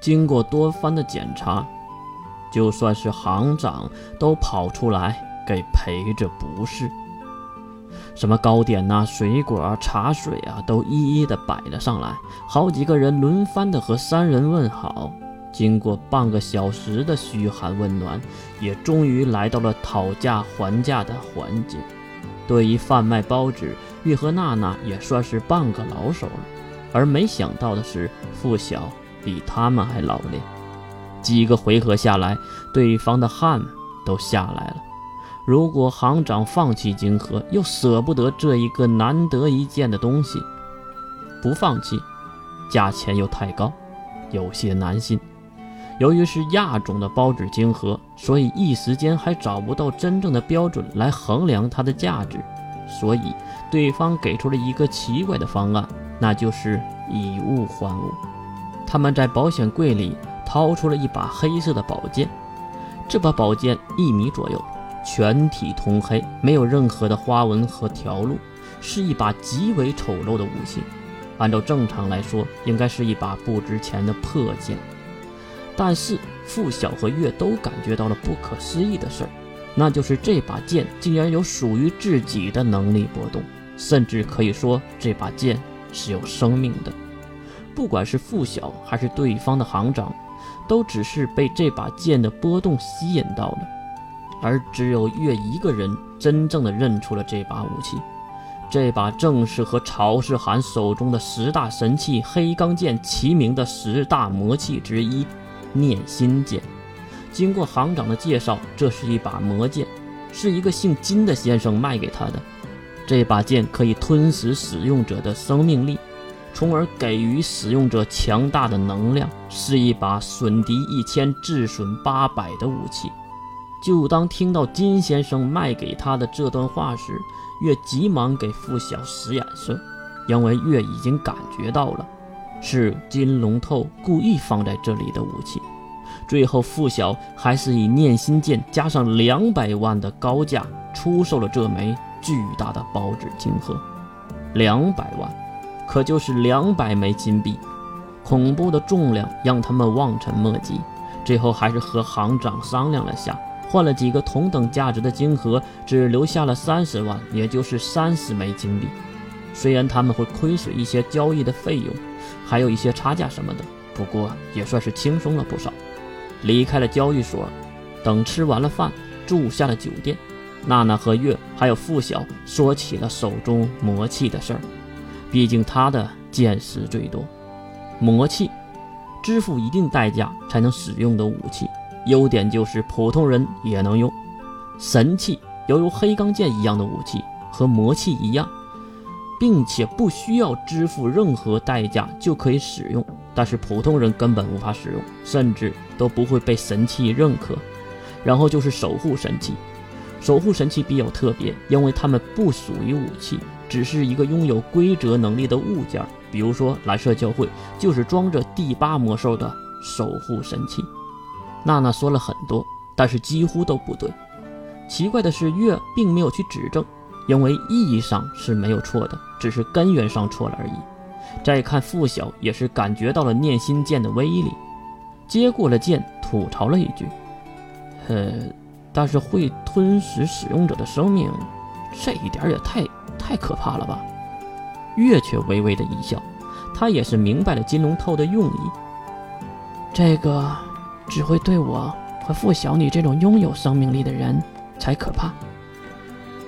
经过多番的检查，就算是行长都跑出来给陪着不是。什么糕点呐、水果啊、茶水啊，都一一的摆了上来。好几个人轮番的和三人问好。经过半个小时的嘘寒问暖，也终于来到了讨价还价的环节。对于贩卖包纸，玉和娜娜也算是半个老手了。而没想到的是，付晓比他们还老练。几个回合下来，对方的汗都下来了。如果行长放弃金河，又舍不得这一个难得一见的东西，不放弃，价钱又太高，有些难信。由于是亚种的包纸晶核，所以一时间还找不到真正的标准来衡量它的价值，所以对方给出了一个奇怪的方案，那就是以物换物。他们在保险柜里掏出了一把黑色的宝剑，这把宝剑一米左右，全体通黑，没有任何的花纹和条路，是一把极为丑陋的武器。按照正常来说，应该是一把不值钱的破剑。但是付晓和月都感觉到了不可思议的事儿，那就是这把剑竟然有属于自己的能力波动，甚至可以说这把剑是有生命的。不管是付晓还是对方的行长，都只是被这把剑的波动吸引到了，而只有月一个人真正的认出了这把武器。这把正是和曹世涵手中的十大神器黑钢剑齐名的十大魔器之一。念心剑，经过行长的介绍，这是一把魔剑，是一个姓金的先生卖给他的。这把剑可以吞噬使用者的生命力，从而给予使用者强大的能量，是一把损敌一千、自损八百的武器。就当听到金先生卖给他的这段话时，月急忙给付晓使眼色，因为月已经感觉到了。是金龙透故意放在这里的武器。最后，付晓还是以念心剑加上两百万的高价出售了这枚巨大的包纸金盒。两百万，可就是两百枚金币。恐怖的重量让他们望尘莫及。最后，还是和行长商量了下，换了几个同等价值的金盒，只留下了三十万，也就是三十枚金币。虽然他们会亏损一些交易的费用。还有一些差价什么的，不过也算是轻松了不少。离开了交易所，等吃完了饭，住下了酒店。娜娜和月还有付晓说起了手中魔器的事儿，毕竟他的见识最多。魔器，支付一定代价才能使用的武器，优点就是普通人也能用。神器，犹如黑钢剑一样的武器，和魔器一样。并且不需要支付任何代价就可以使用，但是普通人根本无法使用，甚至都不会被神器认可。然后就是守护神器，守护神器比较特别，因为它们不属于武器，只是一个拥有规则能力的物件。比如说蓝色教会就是装着第八魔兽的守护神器。娜娜说了很多，但是几乎都不对。奇怪的是，月并没有去指正。因为意义上是没有错的，只是根源上错了而已。再看付晓，也是感觉到了念心剑的威力，接过了剑，吐槽了一句：“呃，但是会吞噬使用者的生命，这一点也太太可怕了吧？”月却微微的一笑，他也是明白了金龙透的用意。这个只会对我和付小女这种拥有生命力的人才可怕。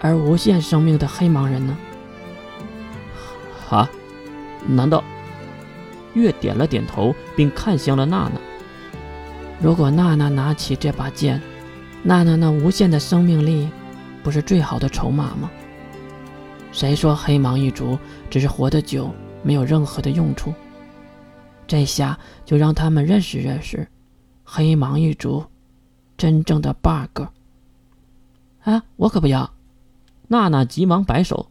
而无限生命的黑盲人呢？啊？难道？月点了点头，并看向了娜娜。如果娜娜拿起这把剑，娜娜那无限的生命力，不是最好的筹码吗？谁说黑芒一族只是活得久，没有任何的用处？这下就让他们认识认识黑芒一族真正的 bug。啊，我可不要！娜娜急忙摆手，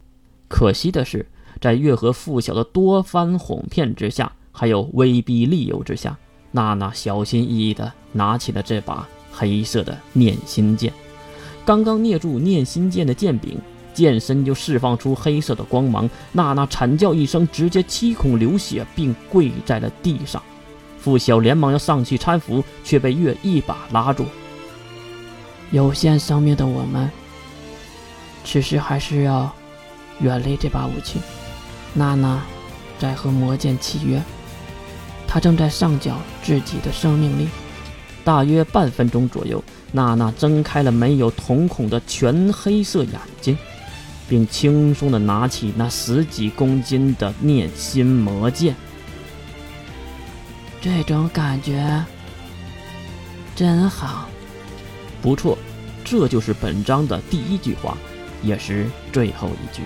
可惜的是，在月和付晓的多番哄骗之下，还有威逼利诱之下，娜娜小心翼翼地拿起了这把黑色的念心剑。刚刚捏住念心剑的剑柄，剑身就释放出黑色的光芒。娜娜惨叫一声，直接七孔流血，并跪在了地上。傅晓连忙要上去搀扶，却被月一把拉住。有限生命的我们，此时还是要远离这把武器。娜娜在和魔剑契约，她正在上缴自己的生命力。大约半分钟左右，娜娜睁开了没有瞳孔的全黑色眼睛，并轻松地拿起那十几公斤的念心魔剑。这种感觉真好，不错，这就是本章的第一句话，也是最后一句。